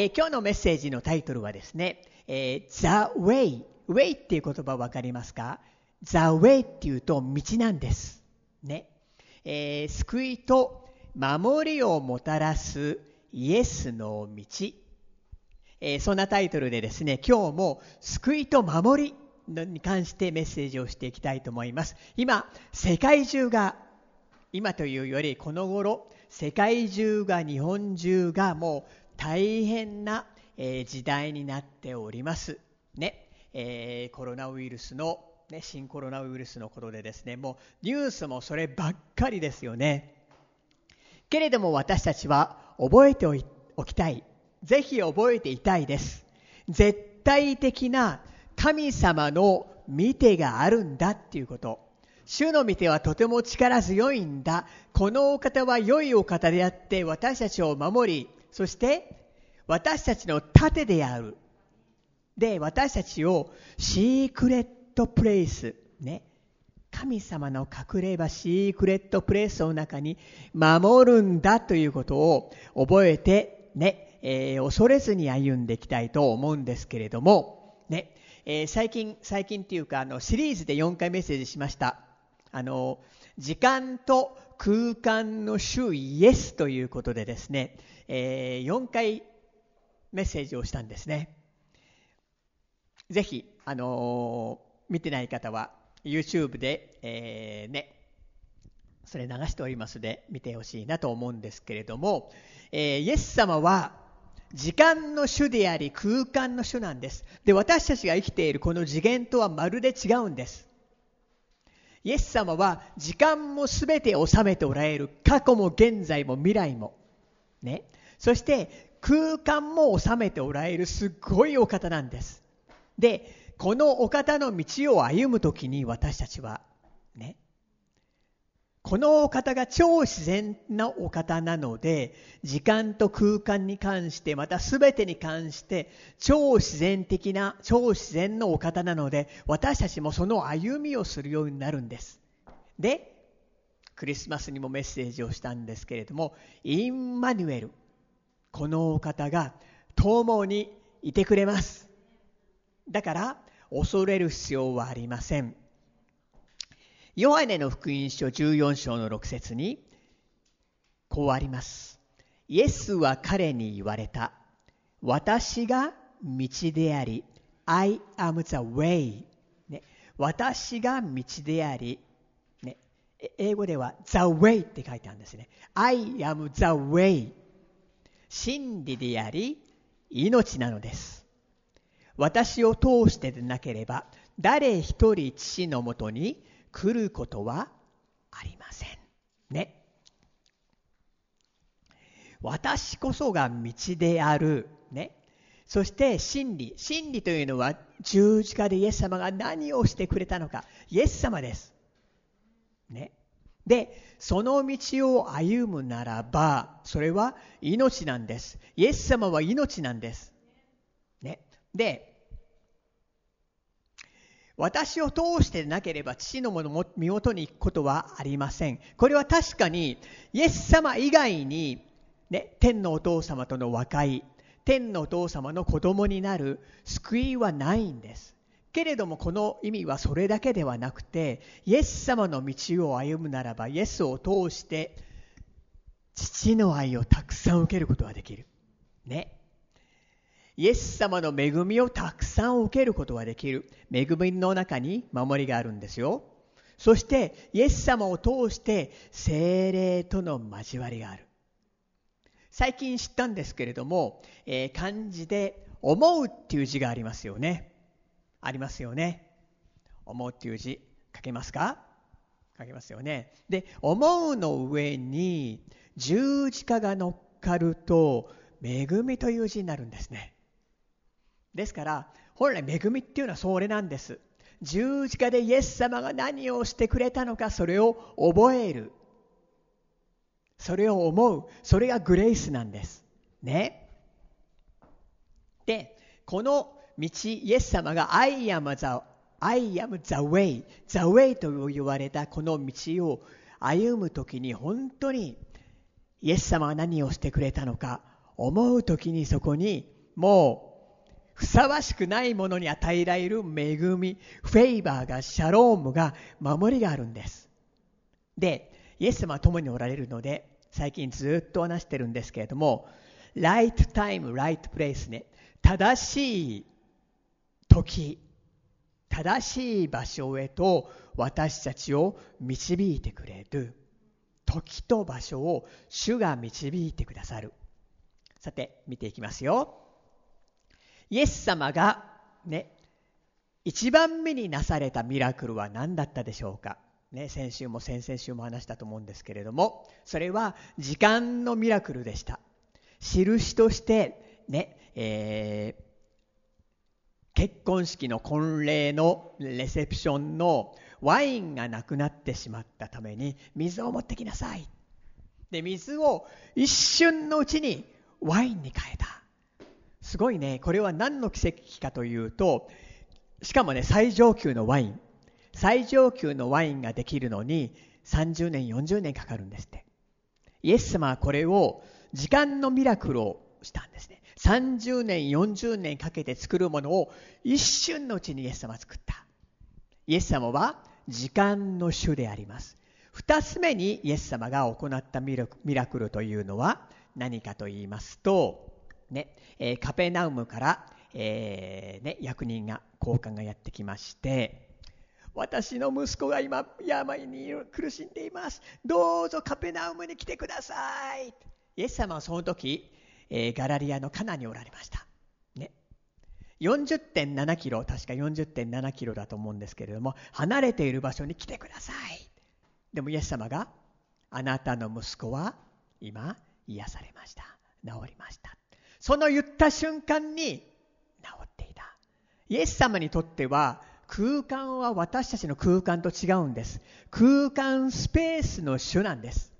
えー今日のメッセージのタイトルはですね、えー The Way。Way っていう言葉わかりますか ?The Way っていうと道なんです。ね。えー救いと守りをもたらすイエスの道。えーそんなタイトルでですね、今日も救いと守りに関してメッセージをしていきたいと思います。今、世界中が、今というよりこの頃、世界中が、日本中がもう大変な、え時代になっております。ね。えーコロナウイルスの、ね、新コロナウイルスのことでですね、もうニュースもそればっかりですよね。けれども私たちは覚えておおきたい。ぜひ覚えていたいです。絶対的な神様の見てがあるんだっていうこと。主の見てはとても力強いんだ。このお方は良いお方であって私たちを守り、そして私たちの盾である。で、私たちをシークレットプレイス、ね。神様の隠れ場シークレットプレイスの中に守るんだということを覚えてね、えー恐れずに歩んでいきたいと思うんですけれども、ね、えー最近、最近っていうか、あの、シリーズで4回メッセージしました。あの、時間と空間の主イエスということでですね、え4回メッセージをしたんですね。ぜひ、あのー見てない方は YouTube で、えーね、それ流しておりますので見てほしいなと思うんですけれども、えーイエス様は時間の主であり空間の主なんです。で、私たちが生きているこの次元とはまるで違うんです。イエス様は時間も全て収めておられる。過去も現在も未来も。ね。そして空間も収めておられるすごいお方なんです。で、このお方の道を歩むときに私たちは、ね、このお方が超自然なお方なので、時間と空間に関して、また全てに関して、超自然的な、超自然のお方なので、私たちもその歩みをするようになるんです。で、クリスマスにもメッセージをしたんですけれども、インマニュエル、このお方が共にいてくれます。だから、恐れる必要はありません。ヨハネの福音書14章の6節に、こうあります。イエスは彼に言われた。私が道であり、I am the way、ね。私が道であり、ね、英語では the way って書いてあるんですね。I am the way。真理であり、命なのです。私を通してでなければ、誰一人父のもとに来ることはありません。ね。私こそが道である。ね。そして真理。真理というのは十字架でイエス様が何をしてくれたのか。イエス様です。ね。で、その道を歩むならば、それは命なんです。イエス様は命なんです。ね。で、私を通してなければ父のもの身元に行くことはありません。これは確かに、イエス様以外に、ね、天のお父様との和解、天のお父様の子供になる救いはないんです。けれどもこの意味はそれだけではなくて、イエス様の道を歩むならば、イエスを通して、父の愛をたくさん受けることができる。ね。イエス様の恵みをたくさん受けることができる。恵みの中に守りがあるんですよ。そして、イエス様を通して精霊との交わりがある。最近知ったんですけれども、えー漢字で思うっていう字がありますよね。ありますよね。思うっていう字書けますか？書けますよね。で、思うの上に十字架が乗っかると、恵みという字になるんですね。ですから、本来恵みっていうのはそれなんです。十字架でイエス様が何をしてくれたのか、それを覚える。それを思う。それがグレイスなんです。ね。で、この道、イエス様が I am the, I am the way, the way と言われたこの道を歩むときに本当にイエス様が何をしてくれたのか思う時にそこにもうふさわしくないものに与えられる恵み、フェイバーが、シャロームが、守りがあるんです。で、イエス様は共におられるので、最近ずっと話してるんですけれども、ライトタイム、ライトプレイスね、正しい時、正しい場所へと私たちを導いてくれる時と場所を主が導いてくださる。さて、見ていきますよ。イエス様がね、一番目になされたミラクルは何だったでしょうか？ね、先週も先々週も話したと思うんですけれども、それは時間のミラクルでした。印としてね、えー、結婚式の婚礼のレセプションのワインがなくなってしまったために水を持ってきなさい。で、水を一瞬のうちにワインに変えた。すごいね。これは何の奇跡かというと、しかもね、最上級のワイン。最上級のワインができるのに30年、40年かかるんですって。イエス様はこれを時間のミラクルをしたんですね。30年、40年かけて作るものを一瞬のうちにイエス様は作った。イエス様は時間の主であります。二つ目にイエス様が行ったミラクルというのは何かと言いますと、ね、えー、カペナウムから、えー、ね、役人が、交換がやってきまして、私の息子が今病に苦しんでいます。どうぞカペナウムに来てください。イエス様はその時、えー、ガラリアのカナにおられました。ね。40.7キロ、確か40.7キロだと思うんですけれども、離れている場所に来てください。でもイエス様が、あなたの息子は今癒されました。治りました。その言った瞬間に治っていた。イエス様にとっては空間は私たちの空間と違うんです。空間スペースの主なんです。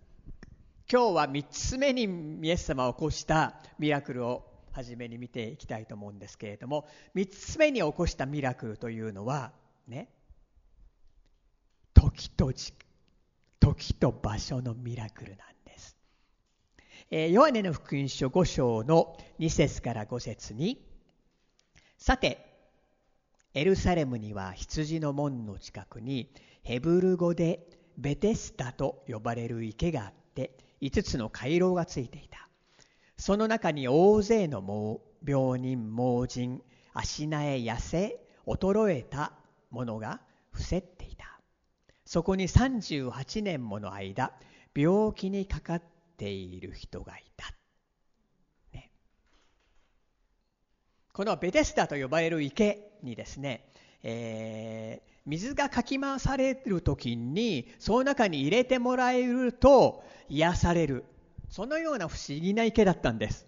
今日は3つ目にイエス様を起こしたミラクルを初めに見ていきたいと思うんですけれども、3つ目に起こしたミラクルというのは、ね、時と時と場所のミラクルなんです。ヨハネの福音書5章の2節から5節に、さて、エルサレムには羊の門の近くにヘブル語でベテスタと呼ばれる池があって5つの回廊がついていた。その中に大勢の病人、盲人、足苗痩せ、衰えた者が伏せっていた。そこに38年もの間、病気にかかっている人がいた。ね、このベテスタと呼ばれる池にですね、えー、水がかき回される時にその中に入れてもらえると癒される。そのような不思議な池だったんです。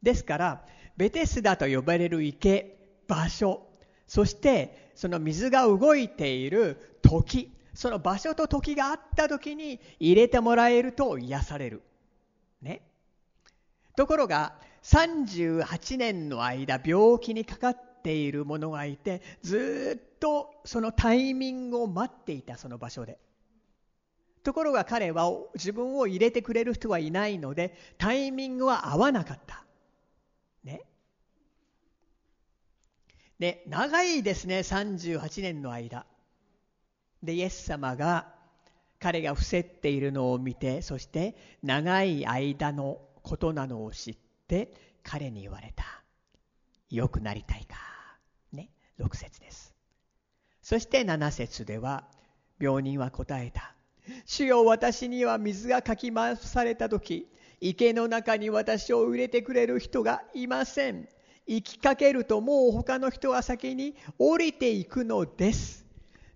ですからベテスダと呼ばれる池場所そしてその水が動いている時その場所と時があった時に入れてもらえると癒される。ね。ところが38年の間病気にかかっている者がいてずっとそのタイミングを待っていたその場所で。ところが彼は自分を入れてくれる人はいないのでタイミングは合わなかった。ね。で長いですね38年の間。でイエス様が彼が伏せっているのを見てそして長い間のことなのを知って彼に言われた良くなりたいかね6節です。そして7節では、病人は答えた。主よ私には水がかき回された時、池の中に私を入れてくれる人がいません。行きかけるともう他の人は先に降りていくのです。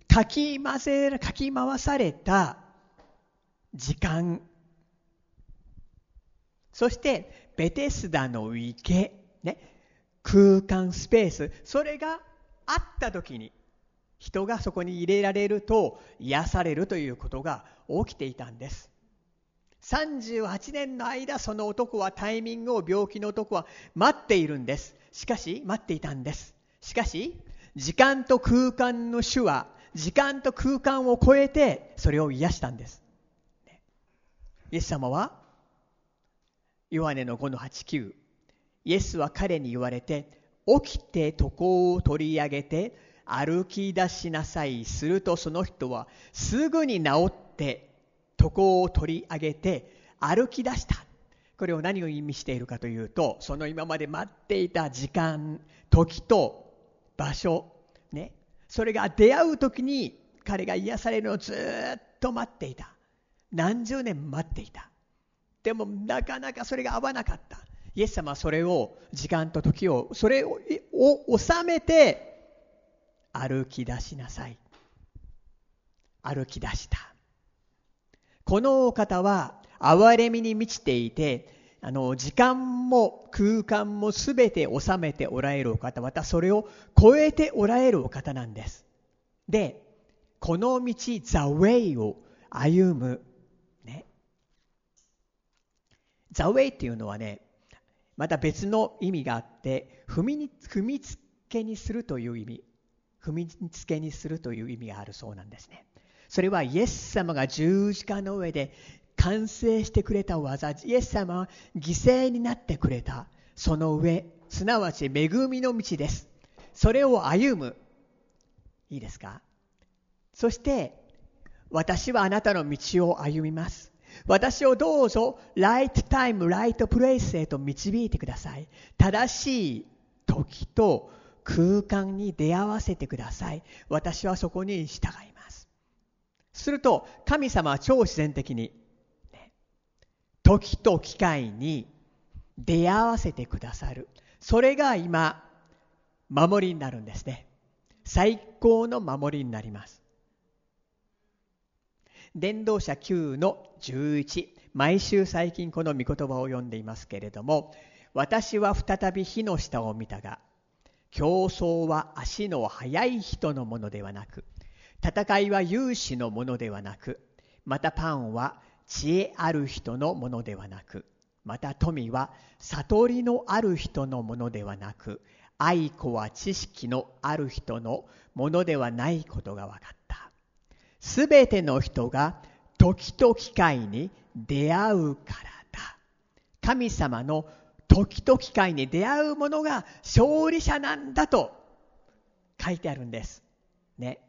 かき回せかき回された時間。そしてベテスダの池、ね、空間スペース、それが会った時に人がそこに入れられると癒されるということが起きていたんです。38年の間その男はタイミングを病気の男は待っているんです。しかし待っていたんです。しかし時間と空間の主は時間と空間を超えてそれを癒したんです。イエス様はヨハネの5の89イエスは彼に言われて起きて床を取り上げて歩き出しなさい。するとその人はすぐに治って床を取り上げて歩き出した。これを何を意味しているかというとその今まで待っていた時間時と場所ね。それが出会う時に彼が癒されるのをずっと待っていた。何十年待っていた。でもなかなかそれが合わなかった。イエス様はそれを時間と時をそれを収めて歩き出しなさい。歩き出した。このお方は憐れみに満ちていてあの時間も空間も全て収めておられるお方またそれを超えておられるお方なんです。でこの道 The Way を歩む。ね。The Way っていうのはねまた別の意味があって踏みに踏みつけにするという意味。踏みつけにするという意味があるそうなんですね。それはイエス様が十字架の上で完成してくれた技イエス様は犠牲になってくれたその上すなわち恵みの道ですそれを歩むいいですか？そして私はあなたの道を歩みます私をどうぞ、ライトタイム、ライトプレイスへと導いてください。正しい時と空間に出会わせてください。私はそこに従います。すると、神様は超自然的に、時と機会に出会わせてくださる。それが今、守りになるんですね。最高の守りになります。伝道者9の11毎週最近この御言葉を読んでいますけれども私は再び火の下を見たが競争は足の速い人のものではなく戦いは勇士のものではなくまたパンは知恵ある人のものではなくまた富は悟りのある人のものではなく愛子は知識のある人のものではないことが分かったすべての人が時と機会に出会うからだ。神様の時と機会に出会う者が勝利者なんだと書いてあるんです。ね。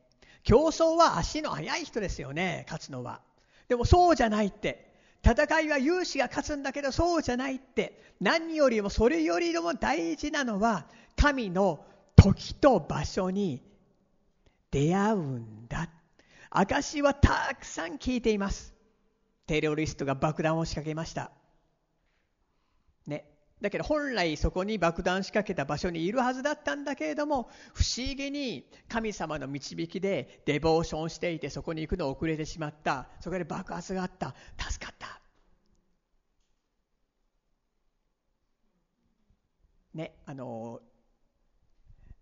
競争は足の速い人ですよね、勝つのは。でもそうじゃないって。戦いは勇士が勝つんだけどそうじゃないって。何よりもそれよりも大事なのは神の時と場所に出会うんだ。証はたくさん聞いています。テロリストが爆弾を仕掛けました。だけど本来そこに爆弾仕掛けた場所にいるはずだったんだけれども不思議に神様の導きでデボーションしていてそこに行くの遅れてしまった。そこで爆発があった。助かった。ねあの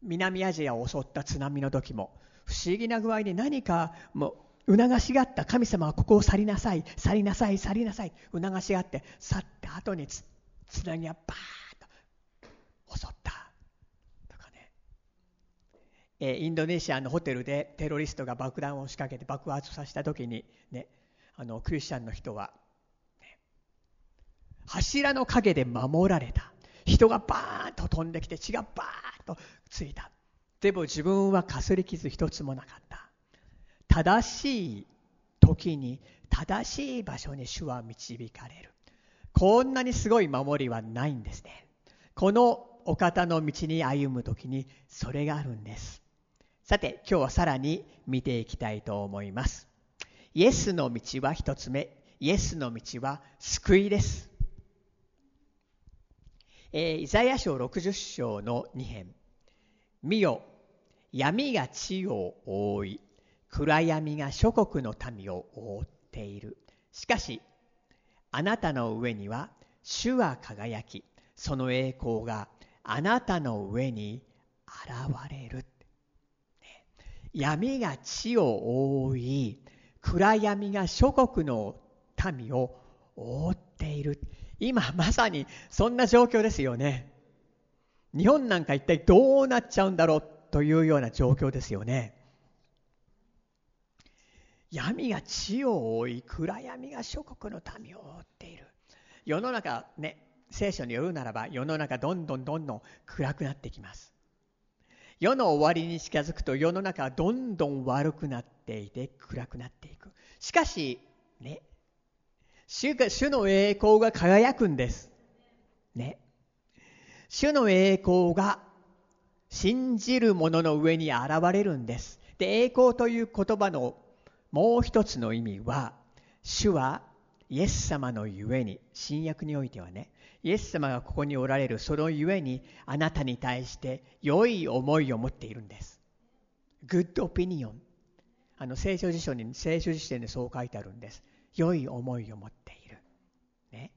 南アジアを襲った津波の時も不思議な具合に何かもう促しがあった。神様はここを去りなさい去りなさい去りなさい促しがあって去った後につ津波がバーッと襲ったとかね、えインドネシアのホテルでテロリストが爆弾を仕掛けて爆発させた時にねあのクリスチャンの人は、ね、柱の陰で守られた人がバーンと飛んできて血がバーンとついたでも自分はかすり傷一つもなかった。正しい時に正しい場所に主は導かれる。こんなにすごい守りはないんですね。このお方の道に歩む時にそれがあるんです。さて今日はさらに見ていきたいと思います。イエスの道は一つ目。イエスの道は救いです。えー、イザヤ書60章の2編。見よ闇が地を覆い暗闇が諸国の民を覆っているしかしあなたの上には主は輝きその栄光があなたの上に現れる。闇が地を覆い暗闇が諸国の民を覆っている。今まさにそんな状況ですよね。日本なんか一体どうなっちゃうんだろうというような状況ですよね。闇が地を覆い暗闇が諸国の民を覆っている。世の中ね聖書によるならば世の中どんどんどんどん暗くなってきます。世の終わりに近づくと世の中はどんどん悪くなっていて暗くなっていく。しかしね主が主の栄光が輝くんです。ね。主の栄光が信じる者の上に現れるんです。で栄光という言葉のもう一つの意味は主はイエス様のゆえに新約においてはねイエス様がここにおられるそのゆえにあなたに対して良い思いを持っているんです。Good opinion あの聖書辞書に聖書辞典でそう書いてあるんです。良い思いを持っている。ね。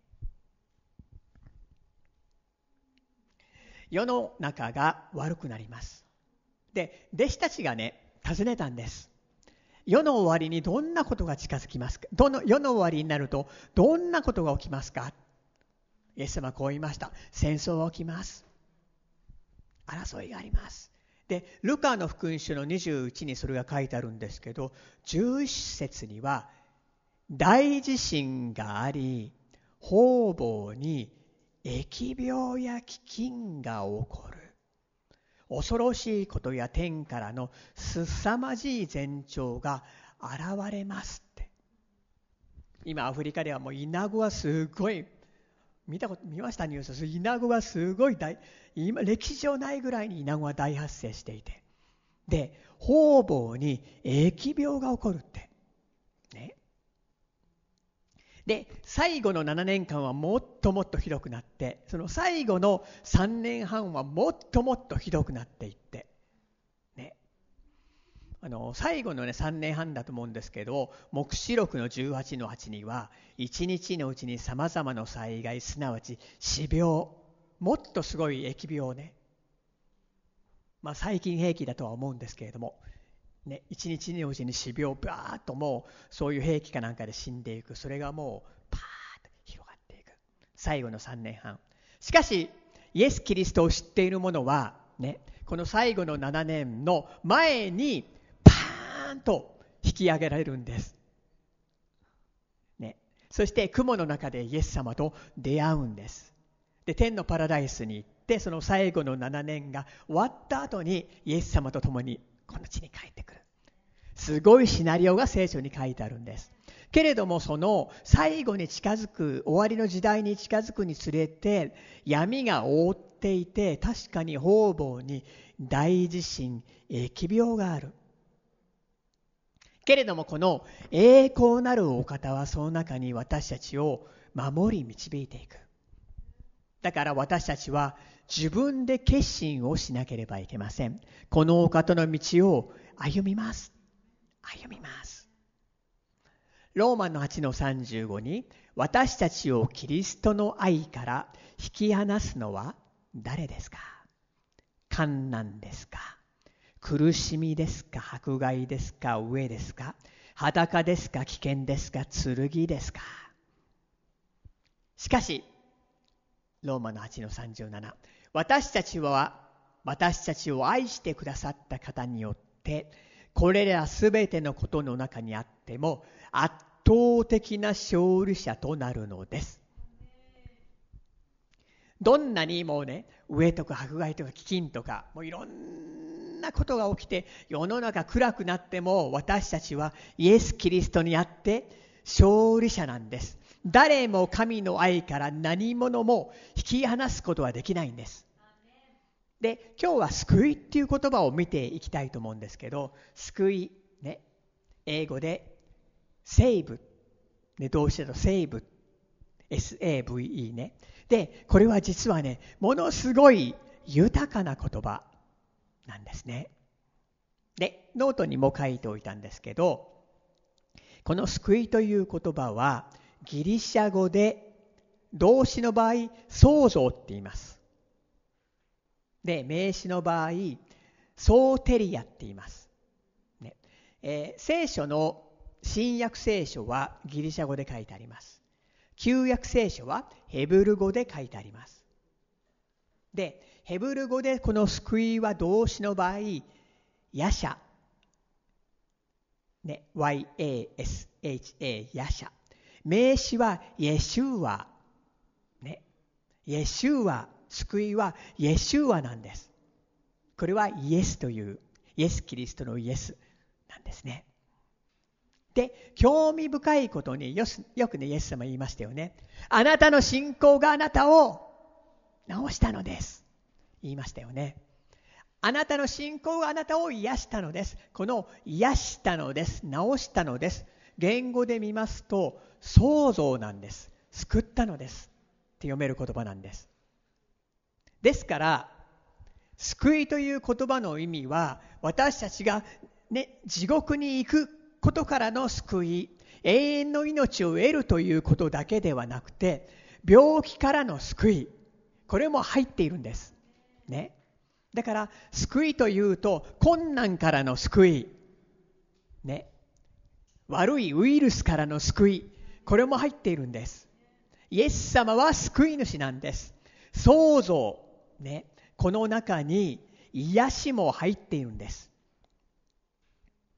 世の中が悪くなります。で、弟子たちがね、尋ねたんです。世の終わりにどんなことが近づきますか？どの世の終わりになるとどんなことが起きますか？イエス様はこう言いました。戦争が起きます。争いがあります。で、ルカの福音書の21にそれが書いてあるんですけど、11節には、大地震があり、方々に疫病や飢饉が起こる。恐ろしいことや天からの凄まじい前兆が現れますって。今アフリカではもうイナゴはすごい見たこと見ましたニュースイナゴがすごい大今歴史上ないぐらいにイナゴが大発生していてで方々に疫病が起こるってで最後の7年間はもっともっとひどくなってその最後の3年半はもっともっとひどくなっていって。ね。あの最後の、ね、3年半だと思うんですけど黙示録の18の8には1日のうちにさまざまな災害すなわち死病もっとすごい疫病ね、まあ、細菌兵器だとは思うんですけれども、ね、1日のうちに死病バーッともうそういう兵器かなんかで死んでいくそれがもうパーッと広がっていく最後の3年半しかしイエス・キリストを知っている者はねこの最後の7年の前にパーンと引き上げられるんです。ね、そして雲の中でイエス様と出会うんです。で天のパラダイスに行ってその最後の7年が終わった後にイエス様と共にこの地に帰ってくる。すごいシナリオが聖書に書いてあるんです。けれどもその最後に近づく終わりの時代に近づくにつれて闇が覆っていて確かに方々に大地震疫病があるけれどもこの栄光なるお方はその中に私たちを守り導いていく。だから私たちは自分で決心をしなければいけません。このお方の道を歩みます。歩みます。ローマの8の35に私たちをキリストの愛から引き離すのは誰ですか？観難ですか？苦しみですか？迫害ですか？飢えですか？裸ですか？危険ですか？剣ですか？しかしローマの8の37私たちは私たちを愛してくださった方によってこれらすべてのことの中にあっても圧倒的な勝利者となるのです。どんなにもうね飢えとか迫害とか飢饉とかもういろんなことが起きて世の中暗くなっても私たちはイエス・キリストにあって勝利者なんです。誰も神の愛から何者も引き離すことはできないんです。で今日は救いっていう言葉を見ていきたいと思うんですけど救いね英語で save、ね、動詞だと save。SAVE ね。でこれは実はねものすごい豊かな言葉なんですね。で、ノートにも書いておいたんですけど、この救いという言葉はギリシャ語で動詞の場合、創造って言います。で、名詞の場合、ソーテリアって言います。ねえー、聖書の新約聖書はギリシャ語で書いてあります。旧約聖書はヘブル語で書いてあります。で、ヘブル語でこの救いは動詞の場合、ヤシャ。ね、Y-A-S-H-A、ヤシャ。名詞はイエシューア。ね。イエシュア、救いはイエシュアなんです。これはイエスという、イエス・キリストのイエスなんですね。で、興味深いことによよくね、イエス様言いましたよね。あなたの信仰があなたを治したのです。言いましたよね。あなたの信仰があなたを癒したのです。この癒したのです。治したのです。言語で見ますと、創造なんです。救ったのです。って読める言葉なんです。ですから、救いという言葉の意味は、私たちが、ね、地獄に行くことからの救い、永遠の命を得るということだけではなくて、病気からの救い、これも入っているんです。ね。だから、救いというと、困難からの救い、ね。悪いウイルスからの救い、これも入っているんです。イエス様は救い主なんです。創造、ね。この中に癒しも入っているんです。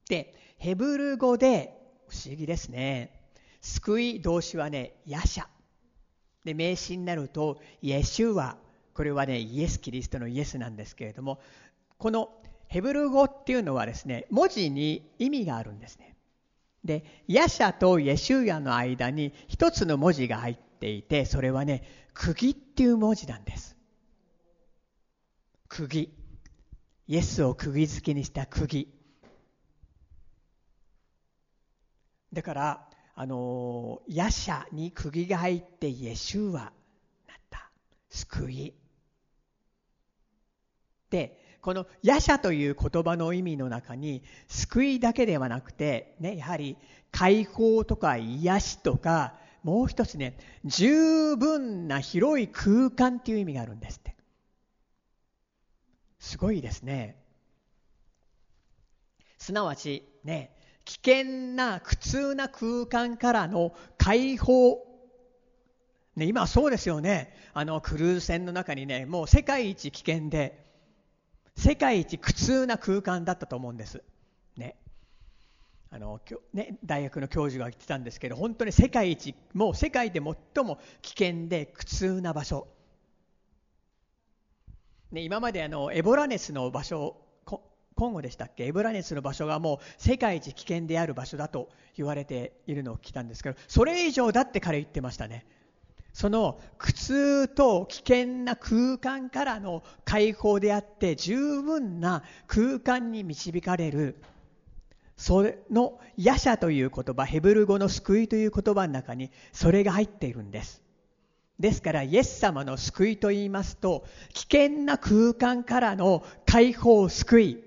で、ヘブル語で不思議ですね。救い動詞はね、ヤシャ。で、名詞になると、イエシュワ。これはね、イエス・キリストのイエスなんですけれども、このヘブル語っていうのはですね、文字に意味があるんですね。で、ヤシャとイエシュヤの間に一つの文字が入っていて、それはね、釘っていう文字なんです。釘。イエスを釘付けにした釘。だから、あの、ヤシャに釘が入ってイエシュはなった。救い。で、このヤシャという言葉の意味の中に、救いだけではなくて、ね、やはり解放とか癒しとか、もう一つね、十分な広い空間っていう意味があるんですって。すごいですね。すなわち、ね、危険な苦痛な空間からの解放ね、今そうですよね。あの、クルーズ船の中にね、もう世界一危険で、世界一苦痛な空間だったと思うんです。ね。あの、ね、大学の教授が言ってたんですけど、本当に世界一、もう世界で最も危険で苦痛な場所。ね、今まであの、エボラ熱の場所コンゴでしたっけ？エブラネスの場所がもう世界一危険である場所だと言われているのを聞いたんですけどそれ以上だって彼言ってましたねその苦痛と危険な空間からの解放であって十分な空間に導かれる。その「ヤシャ」という言葉ヘブル語の「救い」という言葉の中にそれが入っているんです。ですからイエス様の救いと言いますと危険な空間からの解放救い。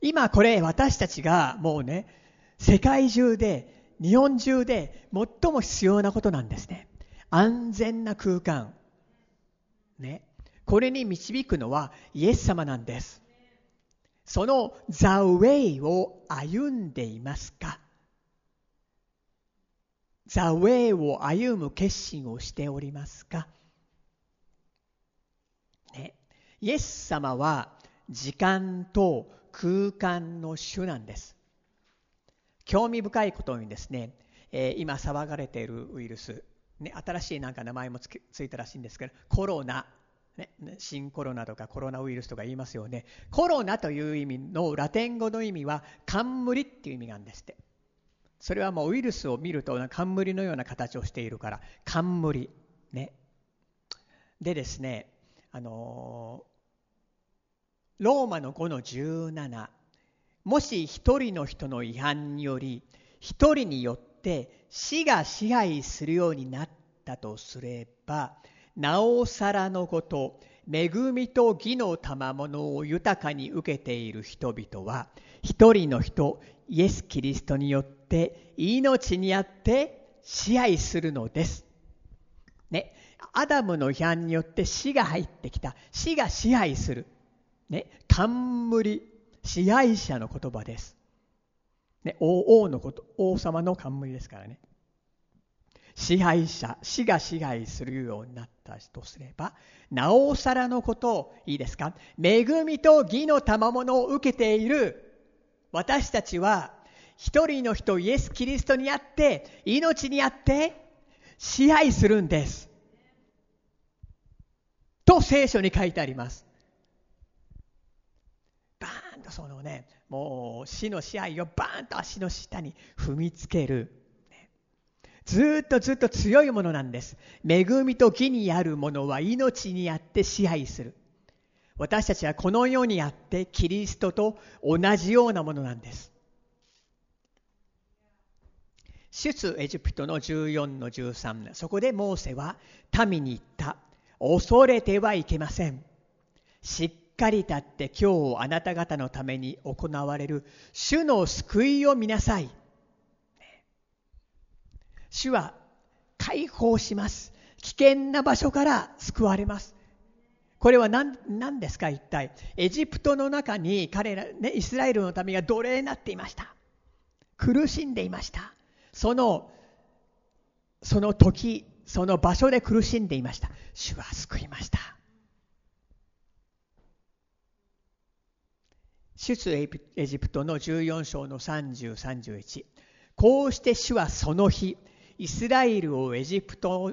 今これ私たちがもうね、世界中で、日本中で最も必要なことなんですね。安全な空間。ね。これに導くのはイエス様なんです。その The Way を歩んでいますか ?The Way を歩む決心をしておりますか？ね。イエス様は時間と空間の主なんです。興味深いことにですね、えー、今騒がれているウイルス、ね、新しいなんか名前もつついたらしいんですけど、コロナ、ね、新コロナとかコロナウイルスとか言いますよね。コロナという意味のラテン語の意味は冠っていう意味があるんですって。それはもうウイルスを見ると冠のような形をしているから、冠。ね。でですね、あのローマの5の17もし一人の人の違反により一人によって死が支配するようになったとすればなおさらのこと恵みと義の賜物を豊かに受けている人々は一人の人イエス・キリストによって命にあって支配するのです。ね、アダムの違反によって死が入ってきた死が支配するね、冠、支配者の言葉です。ね、王王のこと、王様の冠ですからね。支配者、死が支配するようになったとすれば、なおさらのことを、いいですか？恵みと義の賜物を受けている私たちは、一人の人イエス・キリストにあって、命にあって、支配するんです。と聖書に書いてあります。ーンとそのね、もう死の支配をバーンと足の下に踏みつける。ずっとずっと強いものなんです。恵みと義にあるものは命にあって支配する。私たちはこの世にあってキリストと同じようなものなんです。出エジプトの14の13そこでモーセは民に言った恐れてはいけませんしっかり立って今日あなた方のために行われる主の救いを見なさい。主は解放します。危険な場所から救われます。これは何何ですか一体。エジプトの中に彼ら、ね、イスラエルの民が奴隷になっていました。苦しんでいました。そのその時その場所で苦しんでいました。主は救いました。出エジプトの14章の3031こうして主はその日イスラエルをエジプト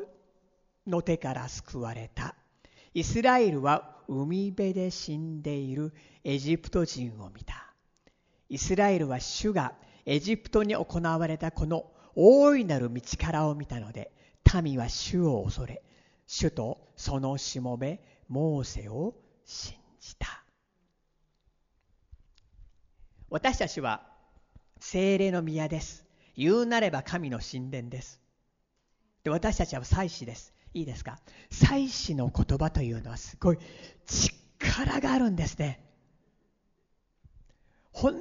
の手から救われた。イスラエルは海辺で死んでいるエジプト人を見た。イスラエルは主がエジプトに行われたこの大いなる道からを見たので民は主を恐れ主とそのしもべモーセを信じた。私たちは精霊の宮です。言うなれば神の神殿です。で私たちは祭司です。いいですか？祭司の言葉というのはすごい力があるんですね。本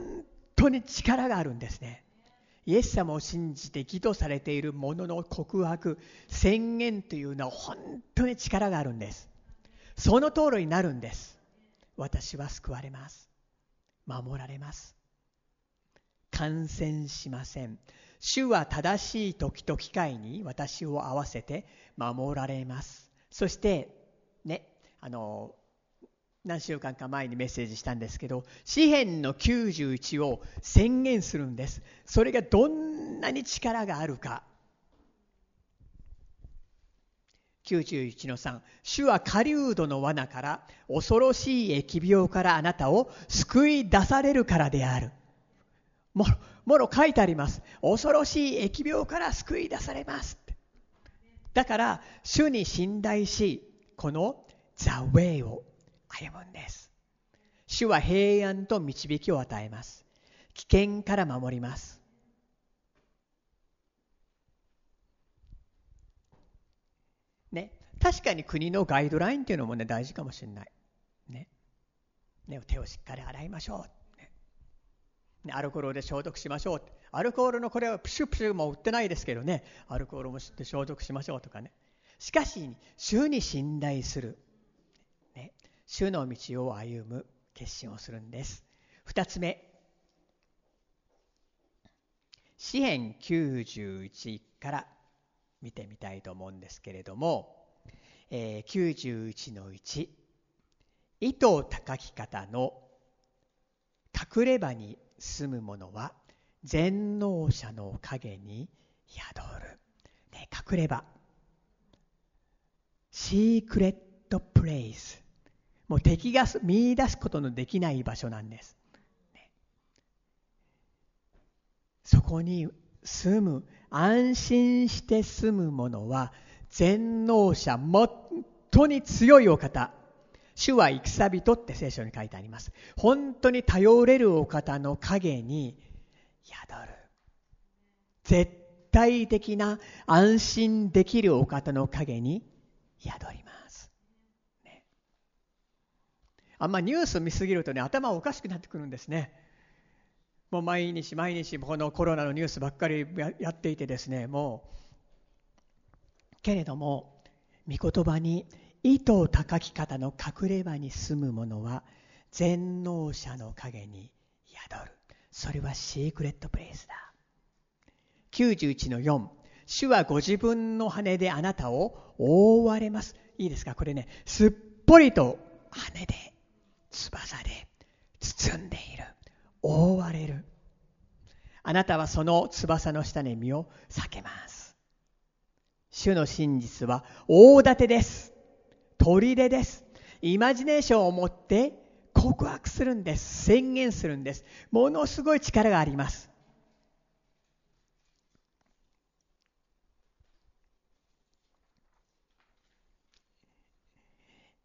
当に力があるんですね。イエス様を信じて義とされている者の告白宣言というのは本当に力があるんです。その通りになるんです。私は救われます。守られます。感染しません。主は正しい時と機会に私を合わせて守られます。そしてねあの何週間か前にメッセージしたんですけど詩篇の91を宣言するんです。それがどんなに力があるか。91の3主は狩人の罠から恐ろしい疫病からあなたを救い出されるからである。もろもろ書いてあります。恐ろしい疫病から救い出されますだから主に信頼しこのザ・ウェイを歩むんです。主は平安と導きを与えます。危険から守ります。ね。確かに国のガイドラインっていうのもね大事かもしれない。ね。ね。手をしっかり洗いましょう、アルコールで消毒しましょう。アルコールのこれはプシュプシュも売ってないですけどね。アルコールもって消毒しましょうとかね。しかし主に信頼する。主の道を歩む決心をするんです。2つ目。詩編91から見てみたいと思うんですけれども、えー、91の1糸高き方の隠れ場に住む者は全能者の影に宿る、ね、隠れ場シークレットプレイスもう敵が見出すことのできない場所なんです。そこに住む、安心して住む者は全能者、最もに強いお方。主は戦人って聖書に書いてあります。本当に頼れるお方の影に宿る。絶対的な安心できるお方の影に宿ります。ねあんまニュース見すぎるとね頭おかしくなってくるんですねもう毎日毎日このコロナのニュースばっかりやっていてですねもうけれども御言葉に糸高き方の隠れ場に住む者は全能者の影に宿る。それはシークレットプレイスだ。91の4主はご自分の羽であなたを覆われます。いいですか？これね。すっぽりと羽で翼で包んでいる。覆われる。あなたはその翼の下に身を避けます。主の真実は大盾です。砦です。イマジネーションを持って告白するんです。宣言するんです。ものすごい力があります。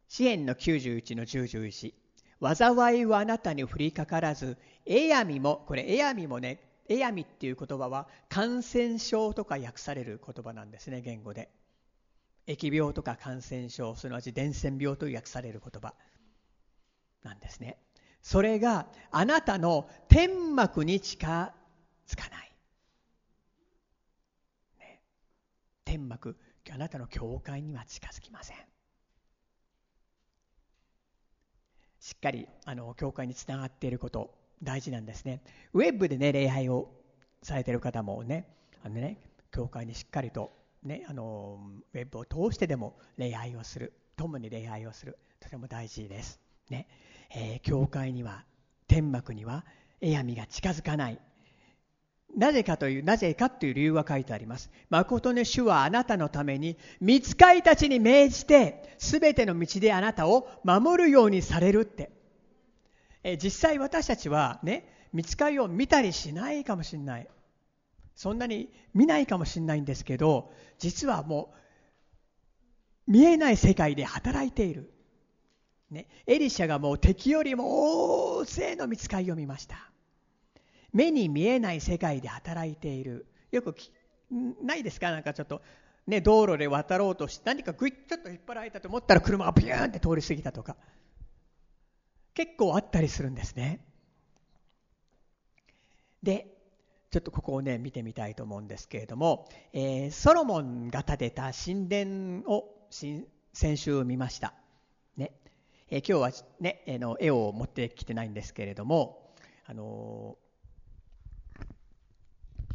支援の91の1011災いはあなたに降りかからずエヤミもこれエヤミもねエヤミっていう言葉は感染症とか訳される言葉なんですね言語で。疫病とか感染症すなわち伝染病と訳される言葉。なんですね。それがあなたの天幕に近づかない、ね、天幕あなたの教会には近づきません。しっかりあの教会につながっていること大事なんですね。ウェブでね礼拝をされてる方もねあのね教会にしっかりとね、あのウェブを通してでも礼拝をする共に礼拝をするとても大事です、ねえー、教会には天幕にはエヤミが近づかない。なぜかというなぜかという理由が書いてあります。誠の主はあなたのために見つかいたちに命じて全ての道であなたを守るようにされるって、えー、実際私たちはね見つかりを見たりしないかもしれない。そんなに見ないかもしれないんですけど実はもう見えない世界で働いている、ね、エリシャがもう敵よりも大勢の見つかりを見ました。目に見えない世界で働いている。よくないですか？なんかちょっとね道路で渡ろうとして何かグイッちょっと引っ張られたと思ったら車がピューンって通り過ぎたとか。結構あったりするんですね。でちょっとここをね見てみたいと思うんですけれども、えー、ソロモンが建てた神殿を先週見ました、ね。えー、今日はね、え、の絵を持ってきてないんですけれどもあの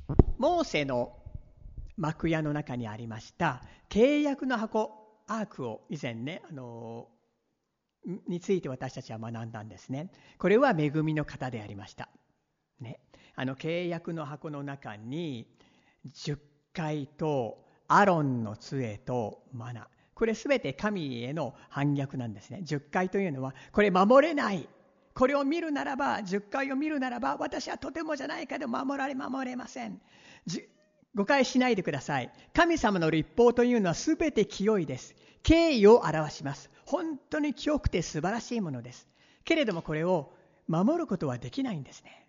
ー、モーセの幕屋の中にありました契約の箱アークを以前ね、あのについて私たちは学んだんですね。これは恵みの方でありました。ね。あの契約の箱の中に10回とアロンの杖とマナ。これ全て神への反逆なんですね。10回というのはこれ守れない。これを見るならば10回を見るならば私はとてもじゃないけど守られ守れません。誤解しないでください。神様の立法というのは全て清いです。敬意を表します。本当に清くて素晴らしいものです。けれどもこれを守ることはできないんですね。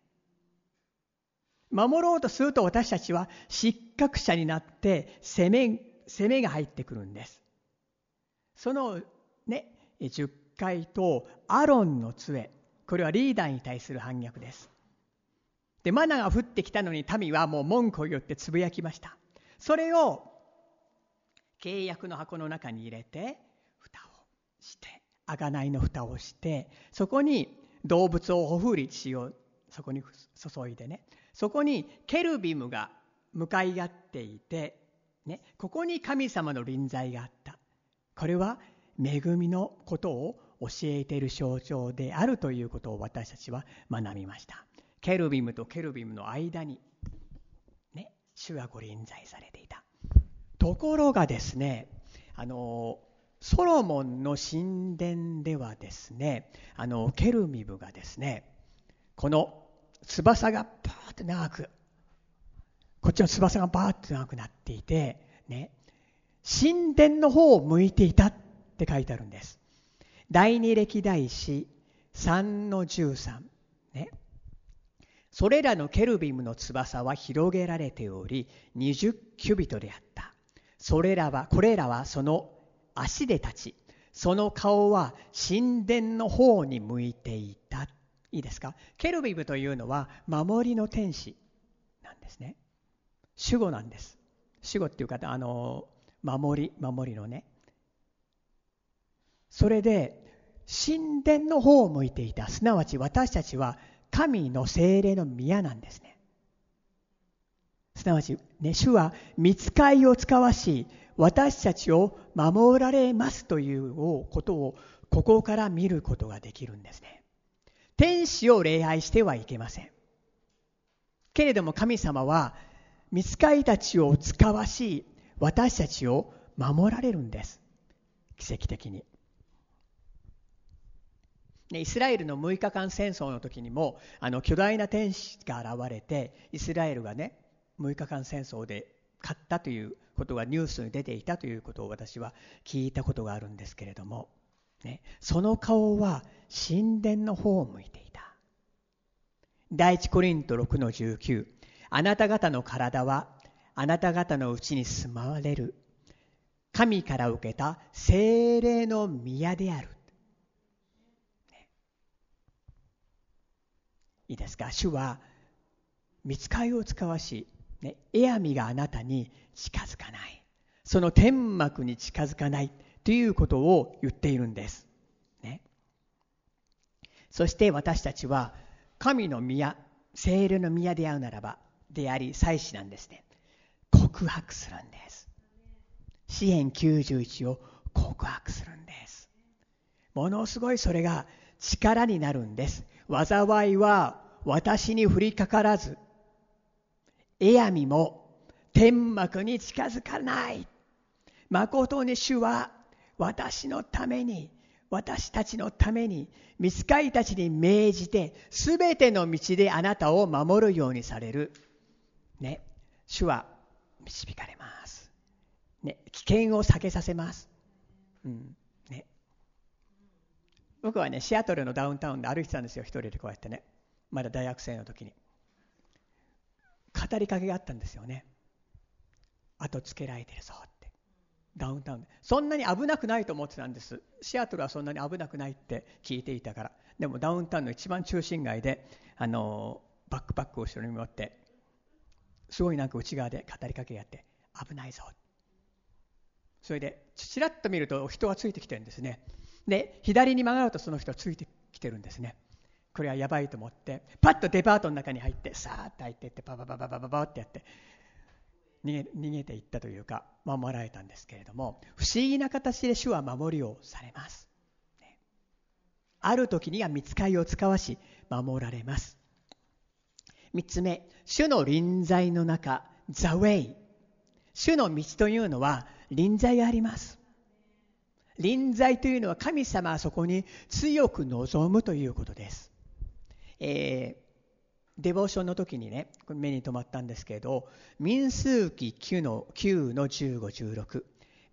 守ろうとすると私たちは失格者になって攻め攻めが入ってくるんです。そのね10回とアロンの杖これはリーダーに対する反逆です。でマナが降ってきたのに民はもう文句を言ってつぶやきました。それを契約の箱の中に入れて蓋をして贖いの蓋をしてそこに動物をほふり血をそこに注いでね。そこにケルビムが向かい合っていて、ね、ここに神様の臨在があった。これは恵みのことを教えている象徴であるということを私たちは学びました。ケルビムとケルビムの間に、ね、主がご臨在されていた。ところがですねあのソロモンの神殿ではですねあのケルミムがですねこの翼がパーって長く。こっちの翼がバーって長くなっていてね。神殿の方を向いていたって書いてあるんです。第二歴代史3の13ね。それらのケルビムの翼は広げられており20キュビトであった。それらはこれらはその足で立ちその顔は神殿の方に向いていた。いいですか？ケルビムというのは守りの天使なんですね。守護なんです。守護っていう方あの守り守りのね。それで神殿の方を向いていた。すなわち私たちは神の精霊の宮なんですね。すなわち、ね、主は見つかいを使わし私たちを守られますということをここから見ることができるんですね。天使を礼拝してはいけません。けれども神様は見つかりたちを使わし私たちを守られるんです。奇跡的に。イスラエルの6日間戦争の時にもあの巨大な天使が現れてイスラエルがね6日間戦争で勝ったということがニュースに出ていたということを私は聞いたことがあるんですけれども、ね、その顔は神殿の方を向いていた。第一コリント6の19あなた方の体はあなた方のうちに住まわれる。神から受けた精霊の宮である。いいですか？主は見つかりを使わし、ね、エアミがあなたに近づかない。その天幕に近づかない。ということを言っているんです、ね、そして私たちは神の宮聖霊の宮であるならばであり祭司なんですね。告白するんです。支援91を告白するんです。ものすごいそれが力になるんです。災いは私に降りかからず、エアミも天幕に近づかない。誠に主は私のために、私たちのために、見つかりたちに命じて、すべての道であなたを守るようにされる。ね。主は導かれます。ね。危険を避けさせます。うん。ね。僕はね、シアトルのダウンタウンで歩いてたんですよ、一人でこうやってね。まだ大学生の時に。語りかけがあったんですよね。後つけられてるぞ。ダウンタウンで。そんなに危なくないと思ってたんです。シアトルはそんなに危なくないって聞いていたから。でもダウンタウンの一番中心街で、あのバックパックを後ろに持って、すごいなんか内側で語りかけやって、危ないぞ。それで、ちらっと見ると人がついてきてるんですね。で、左に曲がるとその人はついてきてるんですね。これはやばいと思ってパッとデパートの中に入ってさーっと入っていってパパパパパパパってやって逃げていったというか守られたんですけれども不思議な形で主は守りをされます、ね、ある時には見つかりを使わし守られます。3つ目主の臨在の中 The Way 主の道というのは臨在があります。臨在というのは神様はそこに強く望むということです。えー、デボーションの時にね目に留まったんですけど民数記9の ,9 の1516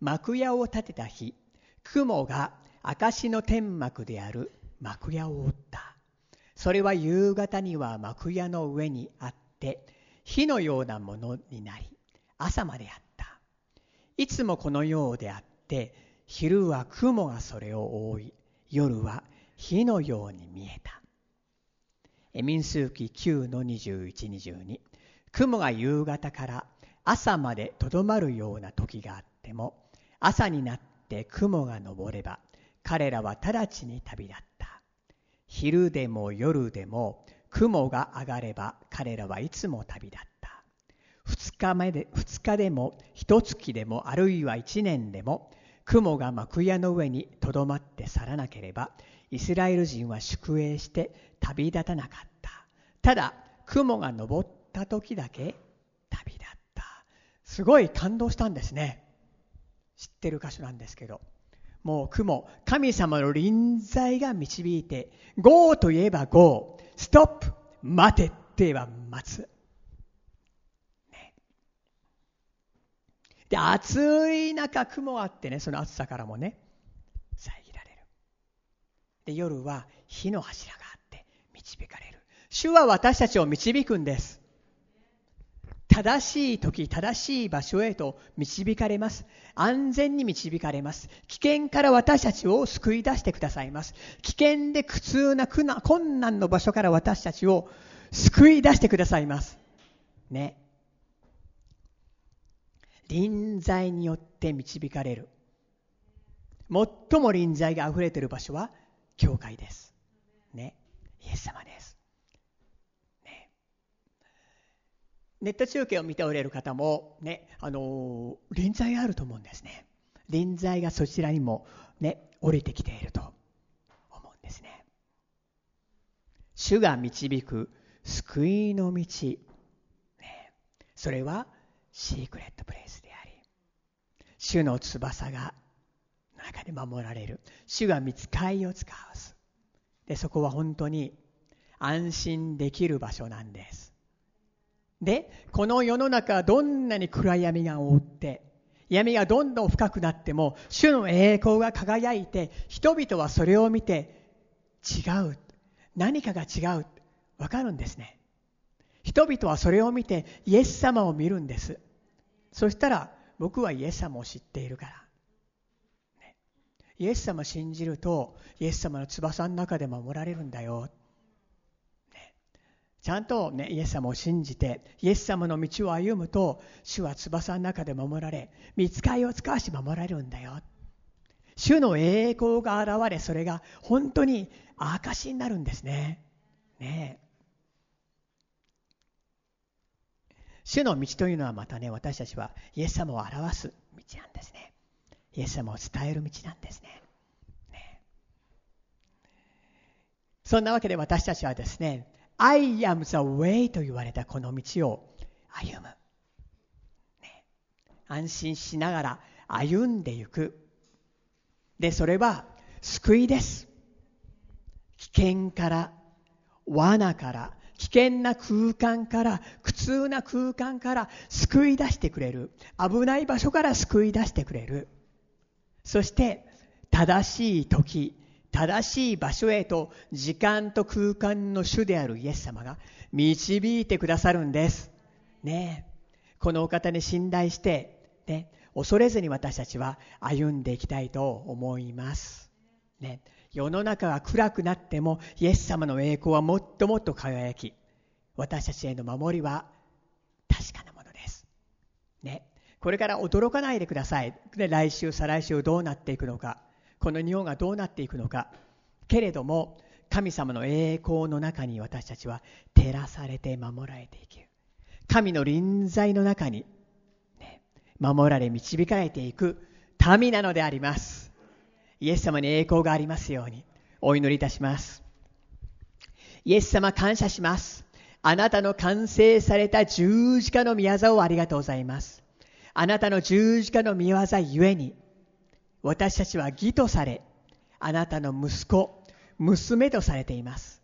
幕屋を建てた日雲が証の天幕である幕屋を覆った。それは夕方には幕屋の上にあって火のようなものになり朝まであった。いつもこのようであって昼は雲がそれを覆い夜は火のように見えた。民数記9の2122雲が夕方から朝までとどまるような時があっても朝になって雲が昇れば彼らは直ちに旅立った。昼でも夜でも雲が上がれば彼らはいつも旅立った。2日目で2日でも1月でもあるいは1年でも雲が幕屋の上にとどまって去らなければイスラエル人は宿営して旅立たなかった。ただ雲が昇った時だけ旅立った。すごい感動したんですね。知ってる箇所なんですけど。もう雲神様の臨在が導いて GO といえば GO ストップ待てって言えば待つ、ね、で暑い中雲あってねその暑さからもね。で夜は火の柱があって導かれる。主は私たちを導くんです。正しい時正しい場所へと導かれます。安全に導かれます。危険から私たちを救い出してくださいます。危険で苦痛な困難の場所から私たちを救い出してくださいます。ね。臨在によって導かれる。最も臨在が溢れている場所は教会です。ね。イエス様です。ね。ネット中継を見ておられる方も、ね、あの臨在があると思うんですね。臨在がそちらにも、ね、降りてきていると思うんですね。主が導く救いの道、ね、それはシークレットプレイスであり、主の翼が中で守られる。主が見つかりを使わす。でそこは本当に安心できる場所なんです。でこの世の中どんなに暗闇が覆って闇がどんどん深くなっても主の栄光が輝いて人々はそれを見て違う。何かが違う。わかるんですね。人々はそれを見てイエス様を見るんです。そしたら僕はイエス様を知っているから、イエス様信じるとイエス様の翼の中で守られるんだよ。ね。ちゃんと、ね、イエス様を信じてイエス様の道を歩むと主は翼の中で守られ見つかりを使わし守られるんだよ。主の栄光が現れそれが本当に証になるんですね。ね。主の道というのはまたね私たちはイエス様を表す道なんですね。イエス様を伝える道なんですねねそんなわけで私たちはですね I am the way と言われたこの道を歩む。ね、安心しながら歩んでいく。で、それは救いです。危険から、罠から、危険な空間から、苦痛な空間から救い出してくれる。危ない場所から救い出してくれる。そして、正しい時、正しい場所へと時間と空間の主であるイエス様が導いてくださるんです。ねこのお方に信頼して、ね、恐れずに私たちは歩んでいきたいと思います。ね、世の中が暗くなってもイエス様の栄光はもっともっと輝き私たちへの守りは確かなものです。ね、これから驚かないでください。で来週再来週どうなっていくのか。この日本がどうなっていくのか。けれども神様の栄光の中に私たちは照らされて守られていける。神の臨在の中に、ね、守られ導かれていく。民なのであります。イエス様に栄光がありますように。お祈りいたします。イエス様感謝します。あなたの完成された十字架の宮座をありがとうございます。あなたの十字架の宮座ゆえに私たちは義とされあなたの息子娘とされています。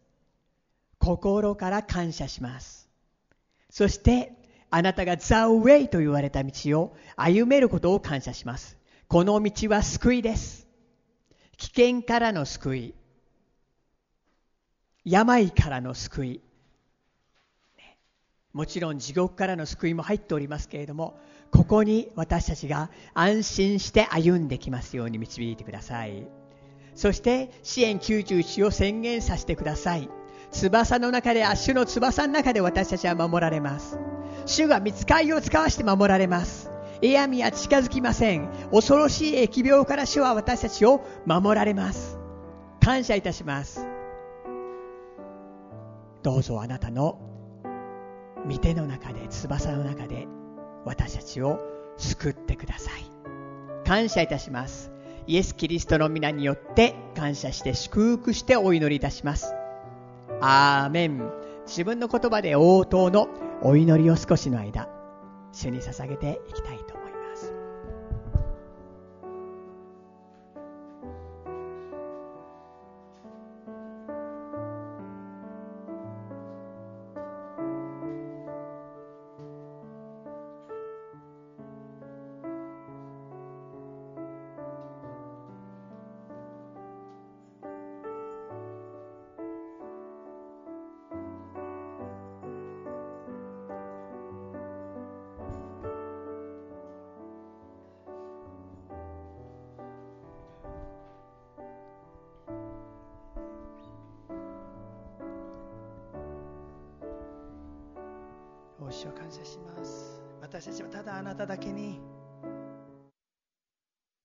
心から感謝します。そしてあなたがザ・ウェイと言われた道を歩めることを感謝します。この道は救いです。危険からの救い。病からの救い。もちろん地獄からの救いも入っておりますけれどもここに私たちが安心して歩んできますように導いてください。そして支援91を宣言させてください。翼の中で主の翼の中で私たちは守られます。主が見つかりを使わして守られます。嫌味は近づきません。恐ろしい疫病から主は私たちを守られます。感謝いたします。どうぞあなたの御手の中で翼の中で私たちを救ってください。感謝いたします。イエス・キリストの皆によって感謝して祝福してお祈りいたします。アーメン。自分の言葉で応答のお祈りを少しの間主に捧げていきたいと。